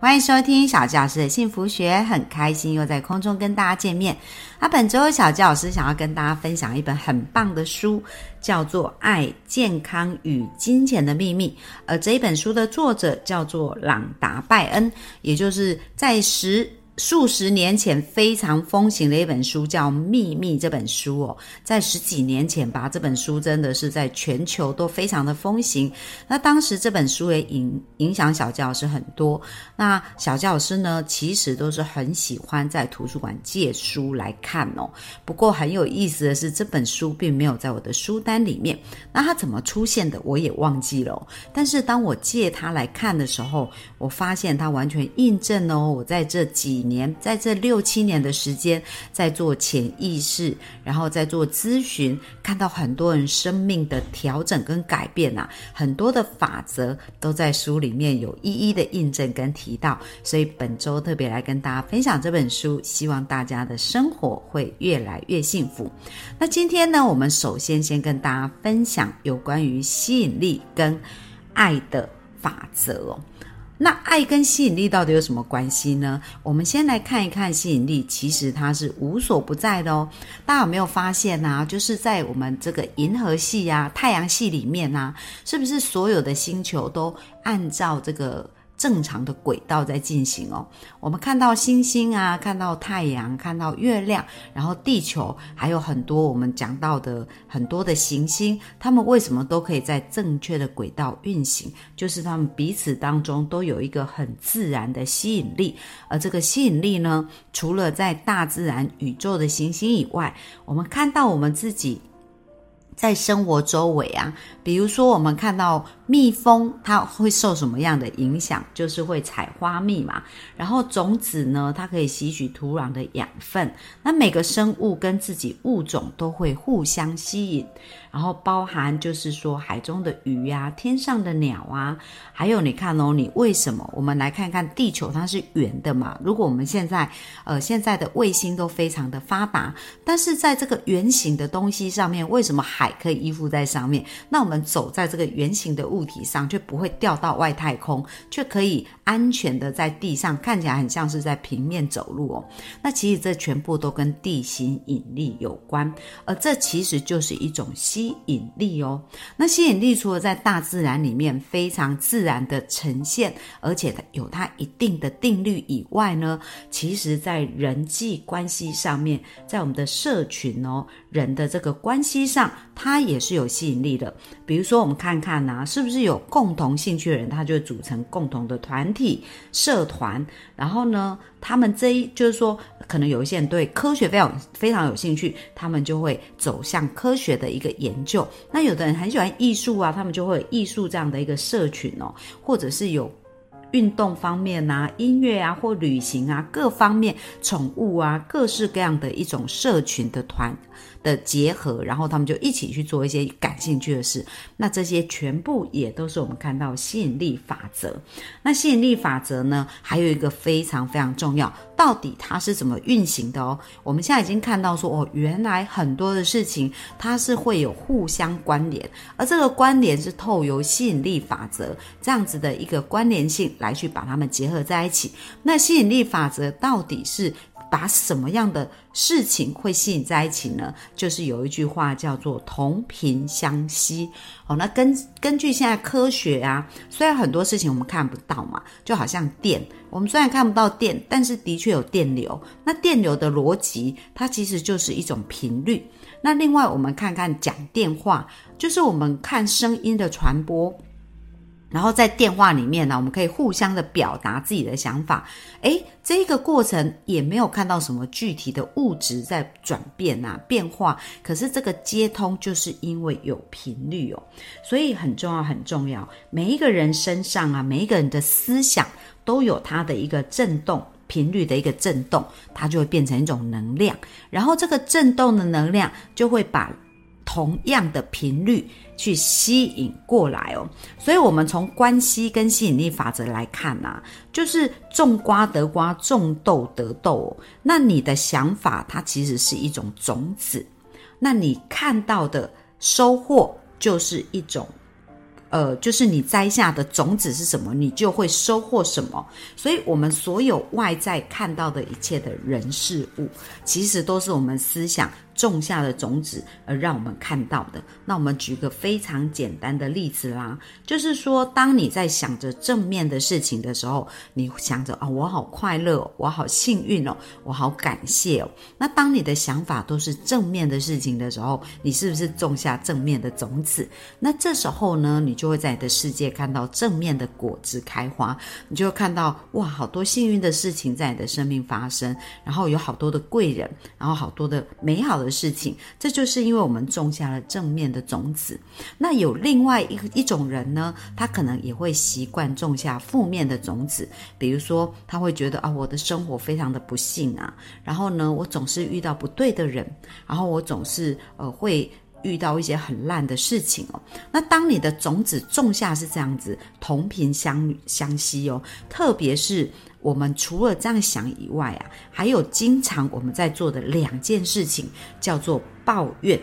欢迎收听小纪老师的幸福学，很开心又在空中跟大家见面。那本周小纪老师想要跟大家分享一本很棒的书，叫做《爱、健康与金钱的秘密》。而这一本书的作者叫做朗达·拜恩，也就是在十。数十年前非常风行的一本书叫《秘密》这本书哦，在十几年前吧，这本书真的是在全球都非常的风行。那当时这本书也影影响小教师很多。那小教师呢，其实都是很喜欢在图书馆借书来看哦。不过很有意思的是，这本书并没有在我的书单里面。那它怎么出现的，我也忘记了。但是当我借它来看的时候，我发现它完全印证哦，我在这几。年在这六七年的时间，在做潜意识，然后在做咨询，看到很多人生命的调整跟改变啊，很多的法则都在书里面有一一的印证跟提到，所以本周特别来跟大家分享这本书，希望大家的生活会越来越幸福。那今天呢，我们首先先跟大家分享有关于吸引力跟爱的法则。那爱跟吸引力到底有什么关系呢？我们先来看一看吸引力，其实它是无所不在的哦。大家有没有发现呢？就是在我们这个银河系啊、太阳系里面呢，是不是所有的星球都按照这个？正常的轨道在进行哦。我们看到星星啊，看到太阳，看到月亮，然后地球，还有很多我们讲到的很多的行星，它们为什么都可以在正确的轨道运行？就是它们彼此当中都有一个很自然的吸引力。而这个吸引力呢，除了在大自然宇宙的行星以外，我们看到我们自己。在生活周围啊，比如说我们看到蜜蜂，它会受什么样的影响？就是会采花蜜嘛。然后种子呢，它可以吸取土壤的养分。那每个生物跟自己物种都会互相吸引。然后包含就是说海中的鱼呀，天上的鸟啊，还有你看哦，你为什么？我们来看看地球，它是圆的嘛。如果我们现在呃现在的卫星都非常的发达，但是在这个圆形的东西上面，为什么海可以依附在上面？那我们走在这个圆形的物物体上，却不会掉到外太空，却可以安全的在地上，看起来很像是在平面走路哦。那其实这全部都跟地心引力有关，而这其实就是一种。吸引力哦，那吸引力除了在大自然里面非常自然的呈现，而且有它一定的定律以外呢，其实在人际关系上面，在我们的社群哦，人的这个关系上，它也是有吸引力的。比如说，我们看看呐，是就是有共同兴趣的人，他就组成共同的团体、社团，然后呢？他们这一就是说，可能有一些人对科学非常非常有兴趣，他们就会走向科学的一个研究。那有的人很喜欢艺术啊，他们就会有艺术这样的一个社群哦，或者是有运动方面啊、音乐啊或旅行啊各方面、宠物啊各式各样的一种社群的团。的结合，然后他们就一起去做一些感兴趣的事。那这些全部也都是我们看到吸引力法则。那吸引力法则呢，还有一个非常非常重要，到底它是怎么运行的哦？我们现在已经看到说，哦，原来很多的事情它是会有互相关联，而这个关联是透由吸引力法则这样子的一个关联性来去把它们结合在一起。那吸引力法则到底是？把什么样的事情会吸引在一起呢？就是有一句话叫做“同频相吸”。哦，那根根据现在科学啊，虽然很多事情我们看不到嘛，就好像电，我们虽然看不到电，但是的确有电流。那电流的逻辑，它其实就是一种频率。那另外，我们看看讲电话，就是我们看声音的传播。然后在电话里面呢，我们可以互相的表达自己的想法。诶，这个过程也没有看到什么具体的物质在转变啊变化。可是这个接通就是因为有频率哦，所以很重要很重要。每一个人身上啊，每一个人的思想都有它的一个震动频率的一个震动，它就会变成一种能量。然后这个震动的能量就会把。同样的频率去吸引过来哦。所以，我们从关系跟吸引力法则来看呐，就是种瓜得瓜，种豆得豆。那你的想法，它其实是一种种子，那你看到的收获就是一种。呃，就是你栽下的种子是什么，你就会收获什么。所以，我们所有外在看到的一切的人事物，其实都是我们思想。种下的种子，而让我们看到的。那我们举个非常简单的例子啦，就是说，当你在想着正面的事情的时候，你想着啊，我好快乐，我好幸运哦，我好感谢哦。那当你的想法都是正面的事情的时候，你是不是种下正面的种子？那这时候呢，你就会在你的世界看到正面的果子开花，你就会看到哇，好多幸运的事情在你的生命发生，然后有好多的贵人，然后好多的美好的的。事情，这就是因为我们种下了正面的种子。那有另外一一种人呢，他可能也会习惯种下负面的种子。比如说，他会觉得啊，我的生活非常的不幸啊，然后呢，我总是遇到不对的人，然后我总是呃会遇到一些很烂的事情哦。那当你的种子种下是这样子，同频相相吸哦，特别是。我们除了这样想以外啊，还有经常我们在做的两件事情，叫做抱怨，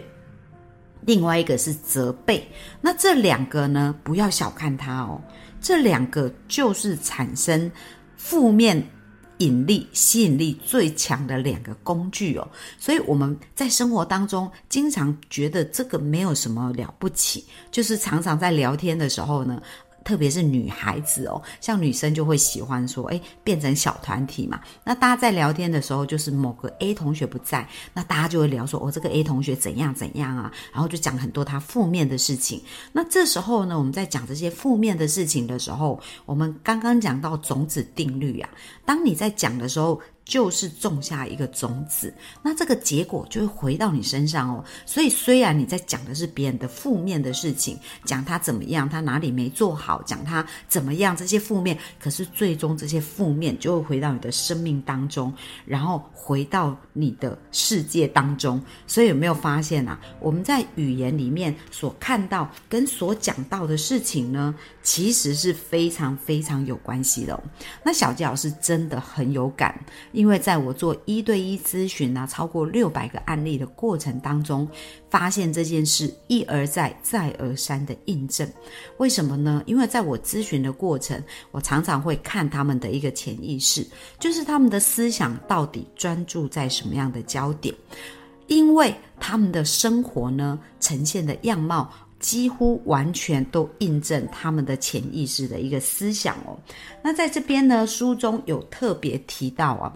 另外一个是责备。那这两个呢，不要小看它哦，这两个就是产生负面引力、吸引力最强的两个工具哦。所以我们在生活当中，经常觉得这个没有什么了不起，就是常常在聊天的时候呢。特别是女孩子哦，像女生就会喜欢说，哎，变成小团体嘛。那大家在聊天的时候，就是某个 A 同学不在，那大家就会聊说，哦，这个 A 同学怎样怎样啊，然后就讲很多他负面的事情。那这时候呢，我们在讲这些负面的事情的时候，我们刚刚讲到种子定律啊，当你在讲的时候。就是种下一个种子，那这个结果就会回到你身上哦。所以虽然你在讲的是别人的负面的事情，讲他怎么样，他哪里没做好，讲他怎么样这些负面，可是最终这些负面就会回到你的生命当中，然后回到你的世界当中。所以有没有发现啊？我们在语言里面所看到跟所讲到的事情呢，其实是非常非常有关系的哦。那小杰老师真的很有感。因为在我做一对一咨询啊，超过六百个案例的过程当中，发现这件事一而再、再而三的印证。为什么呢？因为在我咨询的过程，我常常会看他们的一个潜意识，就是他们的思想到底专注在什么样的焦点，因为他们的生活呢呈现的样貌。几乎完全都印证他们的潜意识的一个思想哦。那在这边呢，书中有特别提到啊，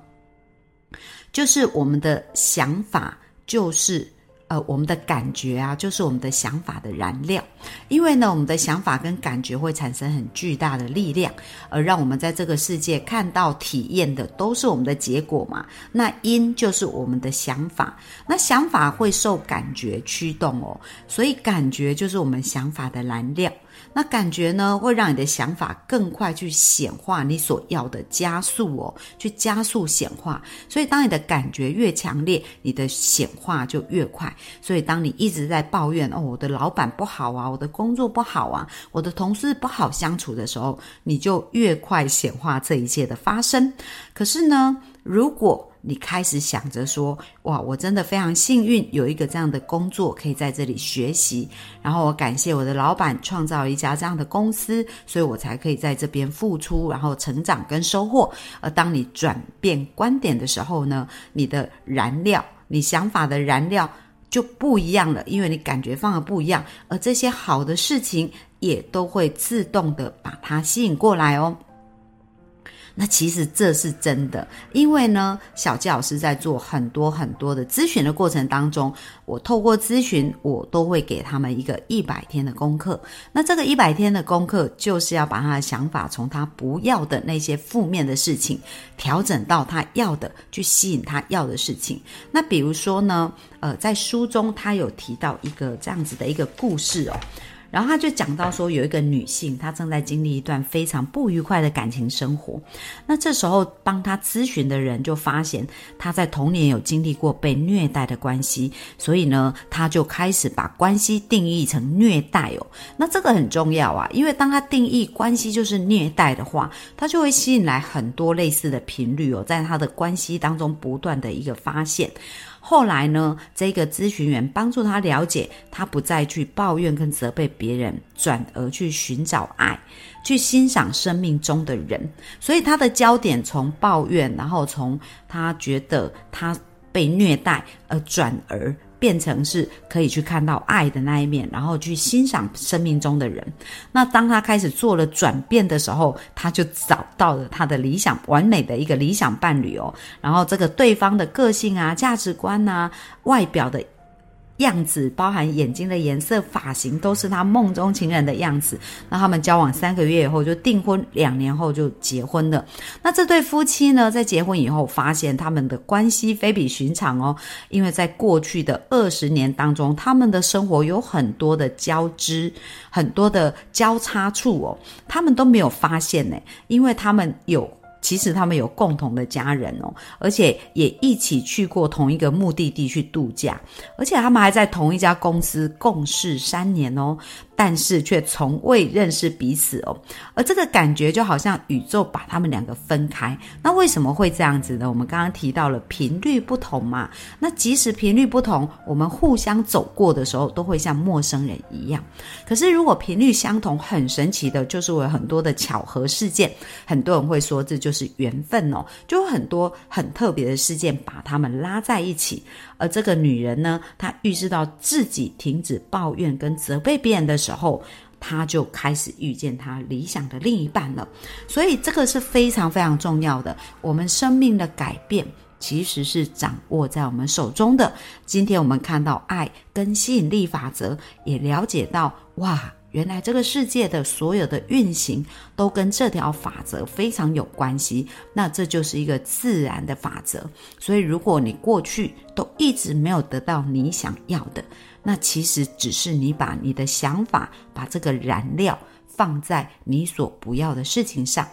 就是我们的想法就是。呃，我们的感觉啊，就是我们的想法的燃料。因为呢，我们的想法跟感觉会产生很巨大的力量，而让我们在这个世界看到、体验的都是我们的结果嘛。那因就是我们的想法，那想法会受感觉驱动哦，所以感觉就是我们想法的燃料。那感觉呢，会让你的想法更快去显化你所要的加速哦，去加速显化。所以，当你的感觉越强烈，你的显化就越快。所以，当你一直在抱怨哦，我的老板不好啊，我的工作不好啊，我的同事不好相处的时候，你就越快显化这一切的发生。可是呢，如果你开始想着说，哇，我真的非常幸运，有一个这样的工作可以在这里学习，然后我感谢我的老板创造一家这样的公司，所以我才可以在这边付出，然后成长跟收获。而当你转变观点的时候呢，你的燃料，你想法的燃料就不一样了，因为你感觉放的不一样，而这些好的事情也都会自动的把它吸引过来哦。那其实这是真的，因为呢，小纪老师在做很多很多的咨询的过程当中，我透过咨询，我都会给他们一个一百天的功课。那这个一百天的功课，就是要把他的想法从他不要的那些负面的事情，调整到他要的，去吸引他要的事情。那比如说呢，呃，在书中他有提到一个这样子的一个故事哦。然后他就讲到说，有一个女性，她正在经历一段非常不愉快的感情生活。那这时候帮她咨询的人就发现，她在童年有经历过被虐待的关系，所以呢，他就开始把关系定义成虐待哦。那这个很重要啊，因为当他定义关系就是虐待的话，他就会吸引来很多类似的频率哦，在他的关系当中不断的一个发现。后来呢，这个咨询员帮助他了解，他不再去抱怨跟责备别人，转而去寻找爱，去欣赏生命中的人。所以他的焦点从抱怨，然后从他觉得他被虐待，而转而。变成是可以去看到爱的那一面，然后去欣赏生命中的人。那当他开始做了转变的时候，他就找到了他的理想完美的一个理想伴侣哦。然后这个对方的个性啊、价值观呐、外表的。样子包含眼睛的颜色、发型，都是他梦中情人的样子。那他们交往三个月以后就订婚，两年后就结婚了。那这对夫妻呢，在结婚以后发现他们的关系非比寻常哦，因为在过去的二十年当中，他们的生活有很多的交织，很多的交叉处哦，他们都没有发现呢，因为他们有。其实他们有共同的家人哦，而且也一起去过同一个目的地去度假，而且他们还在同一家公司共事三年哦。但是却从未认识彼此哦，而这个感觉就好像宇宙把他们两个分开。那为什么会这样子呢？我们刚刚提到了频率不同嘛。那即使频率不同，我们互相走过的时候都会像陌生人一样。可是如果频率相同，很神奇的就是我有很多的巧合事件。很多人会说这就是缘分哦，就有很多很特别的事件把他们拉在一起。而这个女人呢，她预知到自己停止抱怨跟责备别人的时候，时候，他就开始遇见他理想的另一半了。所以这个是非常非常重要的。我们生命的改变其实是掌握在我们手中的。今天我们看到爱跟吸引力法则，也了解到哇。原来这个世界的所有的运行都跟这条法则非常有关系，那这就是一个自然的法则。所以，如果你过去都一直没有得到你想要的，那其实只是你把你的想法、把这个燃料放在你所不要的事情上。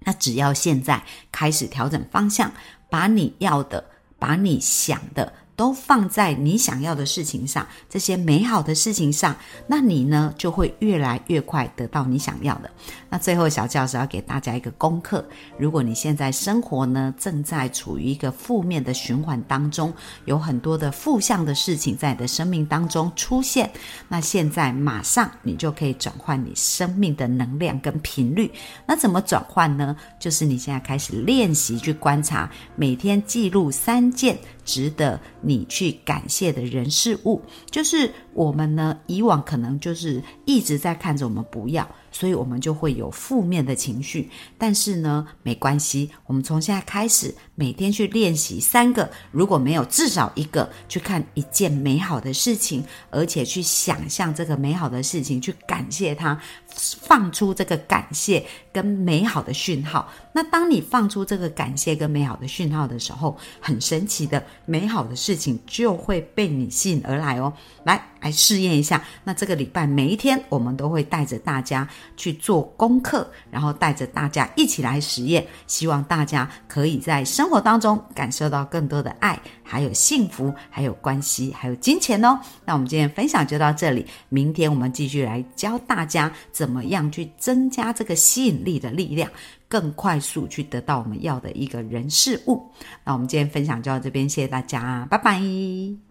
那只要现在开始调整方向，把你要的、把你想的。都放在你想要的事情上，这些美好的事情上，那你呢就会越来越快得到你想要的。那最后，小教师要给大家一个功课：如果你现在生活呢正在处于一个负面的循环当中，有很多的负向的事情在你的生命当中出现，那现在马上你就可以转换你生命的能量跟频率。那怎么转换呢？就是你现在开始练习去观察，每天记录三件。值得你去感谢的人事物，就是我们呢，以往可能就是一直在看着我们不要。所以我们就会有负面的情绪，但是呢，没关系，我们从现在开始每天去练习三个，如果没有至少一个，去看一件美好的事情，而且去想象这个美好的事情，去感谢它，放出这个感谢跟美好的讯号。那当你放出这个感谢跟美好的讯号的时候，很神奇的美好的事情就会被你吸引而来哦。来，来试验一下。那这个礼拜每一天，我们都会带着大家。去做功课，然后带着大家一起来实验，希望大家可以在生生活当中感受到更多的爱，还有幸福，还有关系，还有金钱哦。那我们今天分享就到这里，明天我们继续来教大家怎么样去增加这个吸引力的力量，更快速去得到我们要的一个人事物。那我们今天分享就到这边，谢谢大家，拜拜。